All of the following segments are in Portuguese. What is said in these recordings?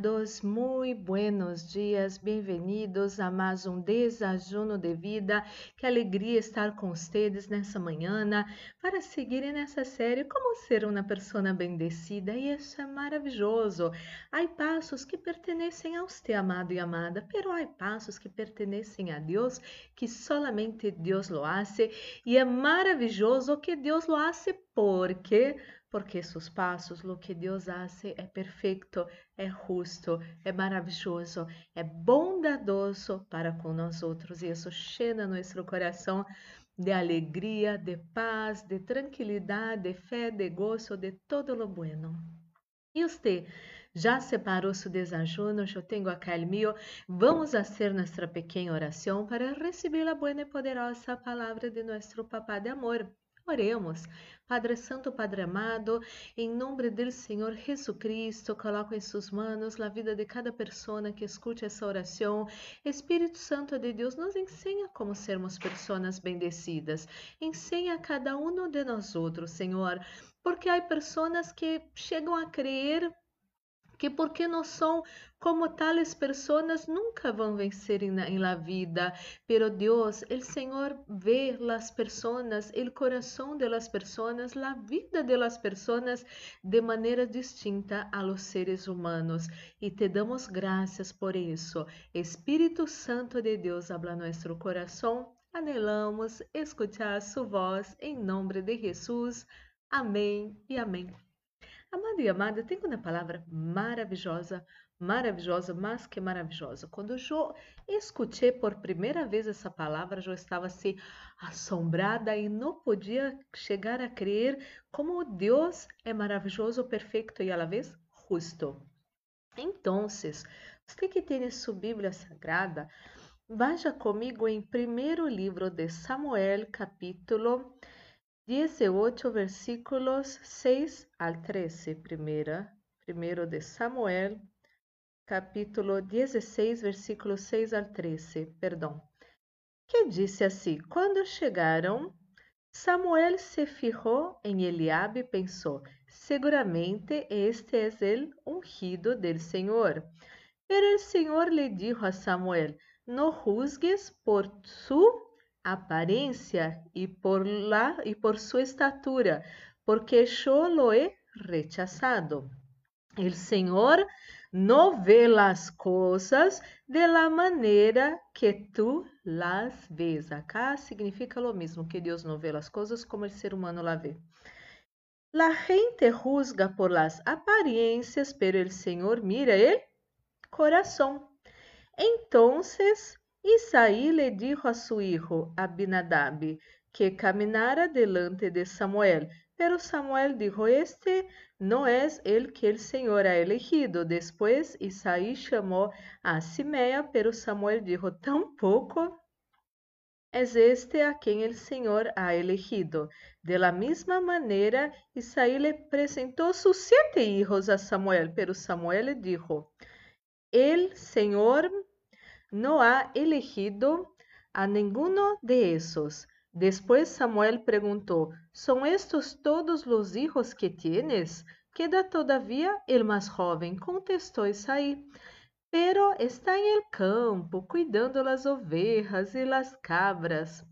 Amados, muy buenos dias, bem-vindos a mais um desajuno de vida. Que alegria estar com vocês nessa manhã para seguir nessa série Como ser uma pessoa bendecida. E isso é maravilhoso. Há passos que pertencem a você, amado e amada, pero há passos que pertencem a Deus, que solamente Deus lo hace. E é maravilhoso que Deus lo hace porque porque seus passos, lo que Deus hace é perfeito, é justo, é maravilhoso, é bondadoso para com nós outros. E isso cheia nosso coração de alegria, de paz, de tranquilidade, de fé, de gozo, de todo lo bueno. E você já separou seu desajuno? Eu tenho acá o meu. Vamos fazer nossa pequena oração para receber a boa e poderosa palavra de nosso Papá de amor. Oremos. Padre Santo, Padre amado, em nome do Senhor Jesus Cristo, coloco em suas mãos a vida de cada pessoa que escute essa oração. Espírito Santo de Deus, nos ensina como sermos pessoas bendecidas. Ensina a cada um de nós outros, Senhor, porque há pessoas que chegam a crer que porque não são como tales pessoas nunca vão vencer em, la vida, pero Deus, o Senhor vê las pessoas, o coração de las pessoas, la vida de las pessoas de maneira distinta a los seres humanos e te damos graças por isso. Espírito Santo de Deus, habla nosso coração. Anelamos escuchar sua voz em nome de Jesus. Amém e amém. Amado e amada, tenho uma palavra maravilhosa, maravilhosa, mais que maravilhosa. Quando eu escutei por primeira vez essa palavra, eu estava assim assombrada e não podia chegar a crer como Deus é maravilhoso, perfeito e a la vez justo. Então, você que tem sua Bíblia Sagrada, vá comigo em primeiro livro de Samuel, capítulo 18 versículos 6 al 13, primeira, primeiro de Samuel, capítulo 16, versículos 6 al 13, perdão. Que disse assim: Quando chegaram, Samuel se fijou em Eliabe e pensou: Seguramente este é el ungido del Senhor. Pero el Senhor lhe dijo a Samuel: No juzgues por su aparência e por lá e por sua estatura, porque eu lo he rechazado. El Senhor não vê las coisas de la maneira que tu las ves. Acá significa lo mesmo, que Deus não vê as coisas como o ser humano la vê. La gente juzga por las aparências, pero el Senhor mira el coração. Entonces Isaí le dijo a su hijo Abinadab que caminara delante de Samuel, pero Samuel dijo, este no es el que el Señor ha elegido. Después Isaí llamó a Simea, pero Samuel dijo, tampoco es este a quien el Señor ha elegido. De la misma manera, Isaí le presentó sus siete hijos a Samuel, pero Samuel le dijo, el Señor no ha elegido a ninguno de esos. Después Samuel preguntó, ¿son estos todos los hijos que tienes? Queda todavía el más joven, contestó Isaí. Pero está en el campo, cuidando las ovejas y las cabras.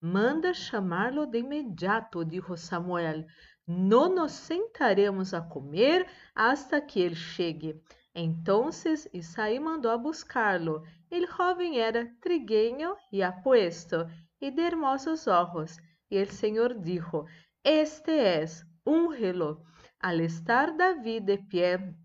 Manda chamá-lo de imediato, dijo Samuel. No nos sentaremos a comer hasta que ele chegue. Entonces Isaí mandou a buscá-lo El joven era trigueño y apuesto y de hermosos ojos, y el Señor dijo, Este es, úngelo. Al estar David de pie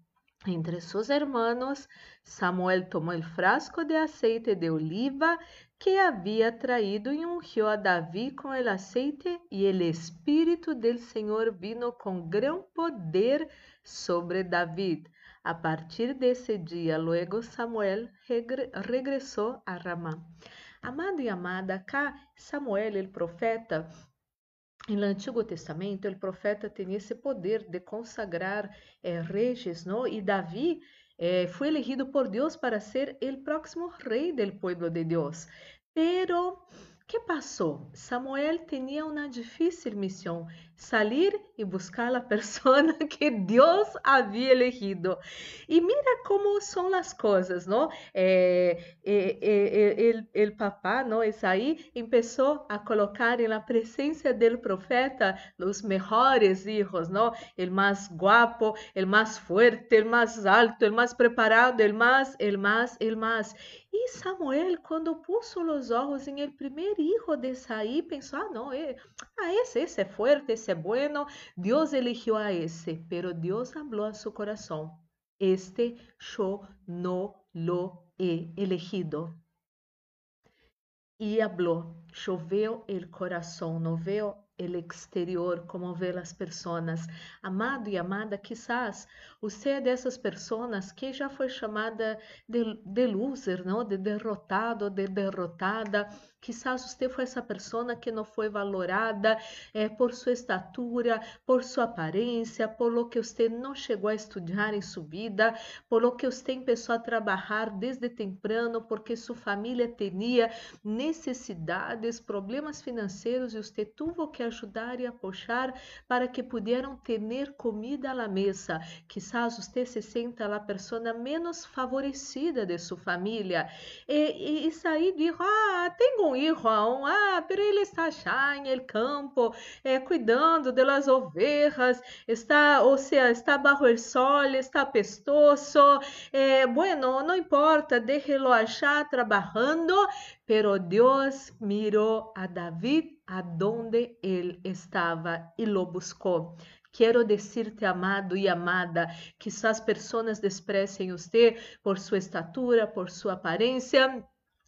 entre sus hermanos, Samuel tomó el frasco de aceite de oliva que había traído y ungió a David con el aceite, y el Espíritu del Señor vino con gran poder sobre David. A partir desse dia, luego Samuel regre regressou a Ramá. Amado e amada, cá Samuel, ele profeta, no Antigo Testamento, o profeta tem esse poder de consagrar eh, reis, não? E Davi eh, elegido por Deus para ser o próximo rei do povo de Deus. Pero que passou? Samuel tinha uma difícil missão. Salir y buscar la persona que Dios había elegido. Y mira cómo son las cosas, ¿no? Eh, eh, eh, el, papá, ¿no? Isaí empezó a colocar en la presencia del profeta los mejores hijos, ¿no? El más guapo, el más fuerte, el más alto, el más preparado, el más, el más, el más. E Samuel, quando puso os olhos em el primeiro hijo de Saí, pensou: ah, não, eh, ah, esse, esse é forte, é bueno. Deus eligiu a esse, pero Deus falou a seu coração: este yo no lo he elegido. E falou: choveu el coração, não veo el exterior, como vê as pessoas. Amado e amada, quizás você é dessas pessoas que já foi chamada de, de loser, não? de derrotado, de derrotada. Quizás você foi essa pessoa que não foi valorada eh, por sua estatura, por sua aparência, por lo que você não chegou a estudar em sua vida, por lo que você começou a trabalhar desde temprano, porque sua família tinha necessidades, problemas financeiros e você teve que ajudar e apoiar para que pudieran ter comida à mesa. Quizás você se senta a pessoa menos favorecida de sua família. E, e, e saí dijo, ah, tenho aún, ah, pero ele está allá en el campo, eh, cuidando de las ovejas, está, o sea, está bajo el sol, está pestoso, eh, bueno, no importa, déjelo allá trabajando, pero Dios miró a David a donde él estaba y lo buscou. Quero dizer-te, amado e amada, que as pessoas desprecem você por sua estatura, por sua aparência,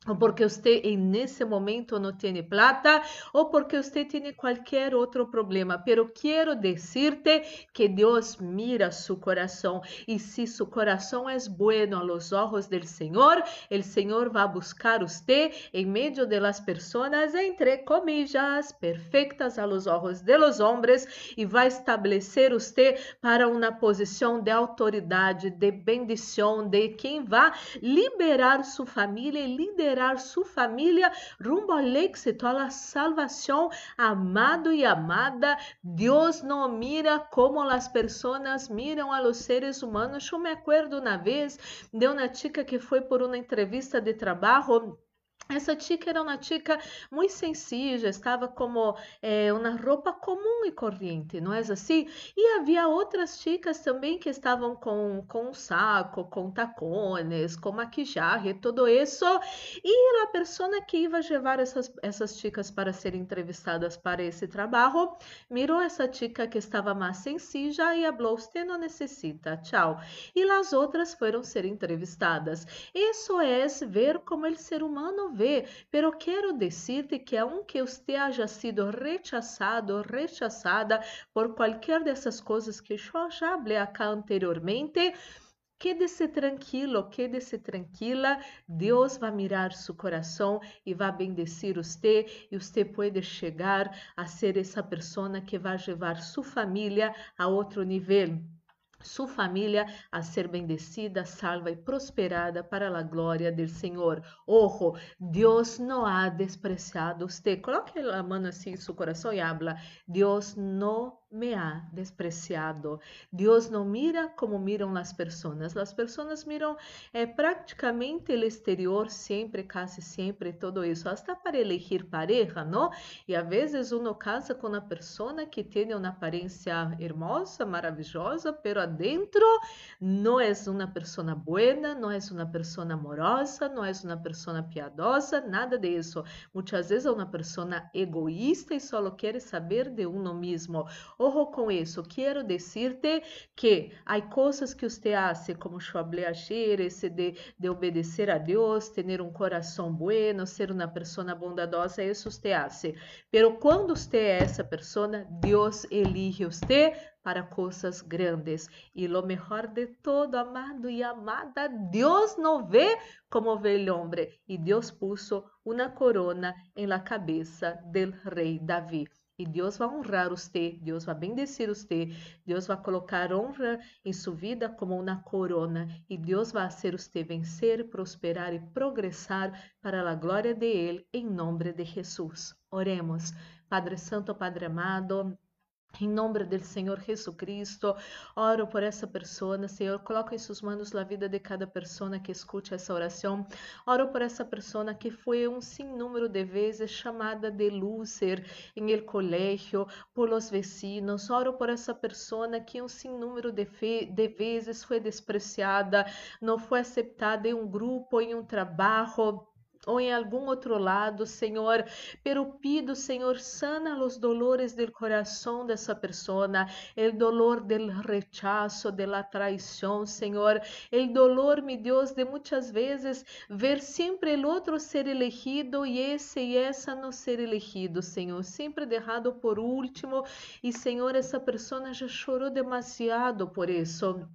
ou porque você nesse momento não tem plata, ou porque você tem qualquer outro problema. Pero quero dizer-te que Deus mira seu coração e se seu coração é bueno a los ojos del Senhor, o Senhor vai buscar você em meio de las personas entre comillas perfectas a los ojos de los hombres e vai estabelecer você para uma posição de autoridade, de bendição, de quem vai liberar sua família e liderar liderar sua família rumbo ao éxito, à salvação. Amado e amada, Deus não mira como as pessoas miram a los seres humanos. Eu me acuerdo uma vez de uma chica que foi por uma entrevista de trabalho essa chica era uma chica muito sencilla, estava como é, uma roupa comum e corrente, não é assim? E havia outras chicas também que estavam com, com saco, com tacones, com maquiagem, tudo isso. E a pessoa que ia levar essas, essas chicas para serem entrevistadas para esse trabalho, mirou essa chica que estava mais sencilla e falou: Você não necessita, tchau. E as outras foram ser entrevistadas. Isso é ver como o ser humano ver, pero quero decirte que aunque usted haya sido rechazado, rechazada por qualquer dessas coisas que eu já falei acá anteriormente, Quede-se tranquilo, quede-se tranquila. Deus vai mirar seu coração e vai bendecir você e você pode chegar a ser essa pessoa que vai levar sua família a outro nível sua família a ser bendecida, salva e prosperada para a glória do Senhor. Ojo, Deus não ha despreciado você. Coloque a mão assim em seu coração e habla. Deus não me ha despreciado. Deus não mira como miram as pessoas. As pessoas miram é, praticamente o exterior sempre, quase sempre, todo isso. Hasta para elegir pareja, não? E às vezes uno casa com uma pessoa que tem uma aparência hermosa, maravilhosa, pero adentro não é uma pessoa buena, não é uma pessoa amorosa, não é uma pessoa piadosa, nada disso. Muitas vezes é uma pessoa egoísta e só quer saber de uno mesmo Ojo com isso, quero dizer-te que há coisas que você hace, como falei ayer, esse de, de obedecer a Deus, ter um coração bueno, ser uma pessoa bondadosa, isso você hace. Pero quando você é essa pessoa, Deus elige você para coisas grandes. E lo melhor de todo, amado e amada, Deus não vê como vê o homem. E Deus puso uma corona em la cabeça del rei Davi. E Deus vai honrar você, Deus vai bendecir você, Deus vai colocar honra em sua vida como uma corona e Deus vai fazer você vencer, prosperar e progressar para a glória de Ele, em nome de Jesus. Oremos. Padre Santo, Padre amado, Em nome do Senhor Jesucristo, oro por essa pessoa, Senhor, coloca em suas mãos a vida de cada pessoa que escute essa oração. Oro por essa pessoa que foi um sinnúmero de vezes chamada de loser em el colégio, por los vecinos. Oro por essa pessoa que um sinnúmero de, de vezes foi despreciada, não foi aceitada em um grupo, em um trabalho ou em algum outro lado, Senhor, pero pido, Senhor, sana os dolores del coração dessa persona, el dolor del rechazo, de la traição, Senhor, el dolor, mi Deus, de muitas vezes ver sempre el outro ser elegido e esse e essa não ser elegido, Senhor, sempre derrado por último, e Senhor, essa persona já chorou demasiado por isso.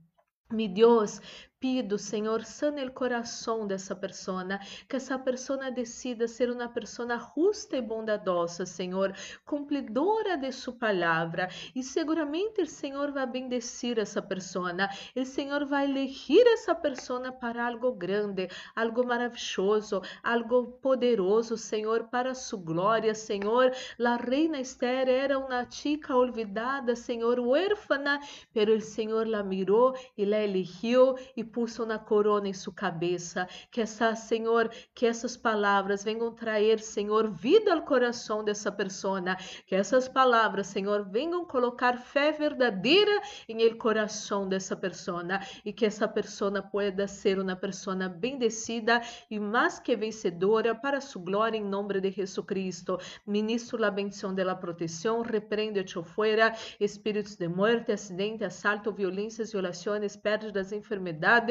Mi Deus, pido, Senhor, sana o coração dessa pessoa, que essa pessoa decida ser uma pessoa justa e bondadosa, Senhor, cumpridora de sua palavra, e seguramente o Senhor vai bendecir essa pessoa, o Senhor vai elegir essa pessoa para algo grande, algo maravilhoso, algo poderoso, Senhor, para sua glória, Senhor. A reina Esther era uma chica olvidada, Senhor, huérfana, pero o Senhor la mirou e la eligiu e puso na corona em sua cabeça. Que essa, Senhor, que essas palavras venham trazer, Senhor, vida ao coração dessa pessoa. Que essas palavras, Senhor, venham colocar fé verdadeira em el coração dessa pessoa e que essa pessoa pueda ser uma pessoa bendecida e mais que vencedora para sua glória em nome de Jesucristo. Ministro a bendição de la proteção, repreende-te fora, espíritos de morte, acidente, assalto, violências, violações, pérdidas, enfermidades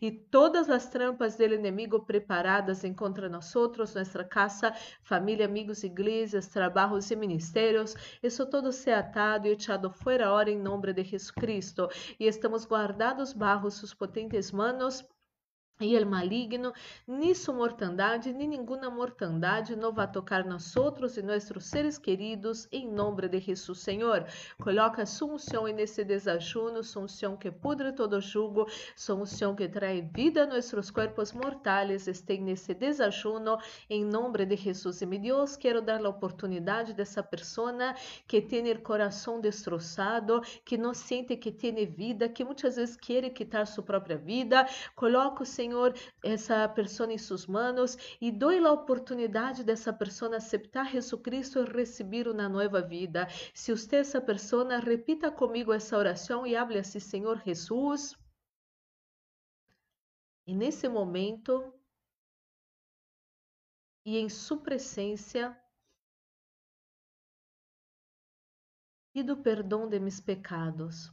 y todas las trampas del enemigo preparadas contra nosotros, nuestra casa, familia, amigos, iglesias, trabajos y ministerios. Eso todo sea atado y echado fuera ahora en nombre de Jesucristo. Y estamos guardados bajo sus potentes manos e el maligno, ni su mortandade, ni ninguna mortandade não vai tocar nós outros e nossos seres queridos, em nome de Jesus, Senhor. Coloca sua unção nesse desajuno, sua unção que pudre todo jugo, sua unção que trae vida a nossos corpos mortais, esteja nesse desajuno, em nome de Jesus. E, meu Deus, quero dar a oportunidade dessa pessoa que tem o coração destroçado, que não sente que tem vida, que muitas vezes quer quitar sua própria vida. Coloca o Senhor Senhor, essa pessoa em suas mãos e dou a oportunidade dessa pessoa aceitar Jesus Cristo e receber uma nova vida. Se você essa pessoa, repita comigo essa oração e hable assim, Senhor Jesus. E nesse momento, e em sua presença, pido perdão de meus pecados.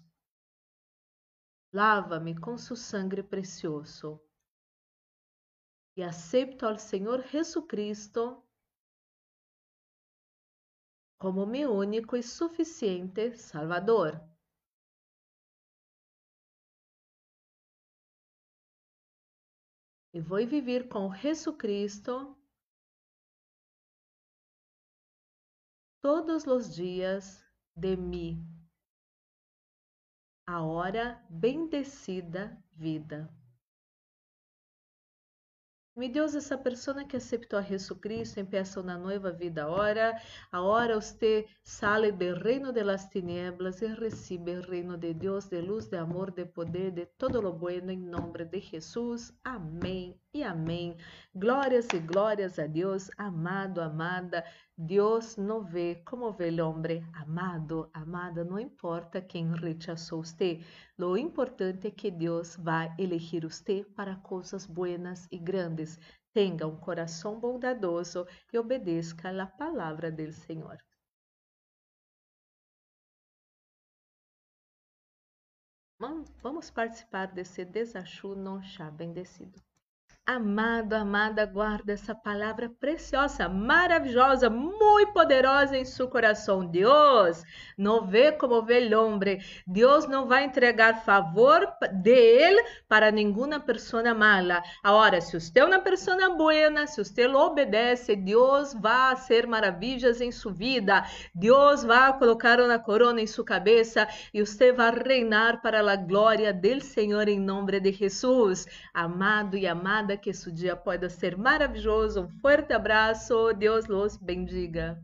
Lava-me com seu sangue precioso e acepto ao Senhor Jesucristo como meu único e suficiente Salvador. E vou viver com Jesucristo todos os dias de mim. A hora bendecida vida. Mi Deus, essa pessoa que aceitou a Jesus Cristo empieza uma nova vida agora. Agora você sale do reino de las tinieblas e recebe o reino de Deus, de luz, de amor, de poder, de todo lo bueno, em nome de Jesus. Amém e amém. Glórias e glórias a Deus, amado, amada. Deus não vê como vê o homem. Amado, amada, não importa quem rechazou você. Lo importante é que Deus vai elegir você para coisas buenas e grandes. Tenha um coração bondadoso e obedeça a palavra do Senhor. Vamos participar desse desajuno já bendecido. Amado, amada, guarda essa palavra preciosa, maravilhosa, muito poderosa em seu coração. Deus não vê como vê homem. Deus não vai entregar favor de ele para nenhuma pessoa mala. Agora, se você é uma pessoa boa, se você obedece, Deus vai fazer maravilhas em sua vida. Deus vai colocar uma corona em sua cabeça e você vai reinar para a glória do Senhor em nome de Jesus. Amado e amada, que esse dia pode ser maravilhoso. Um forte abraço. Deus los bendiga.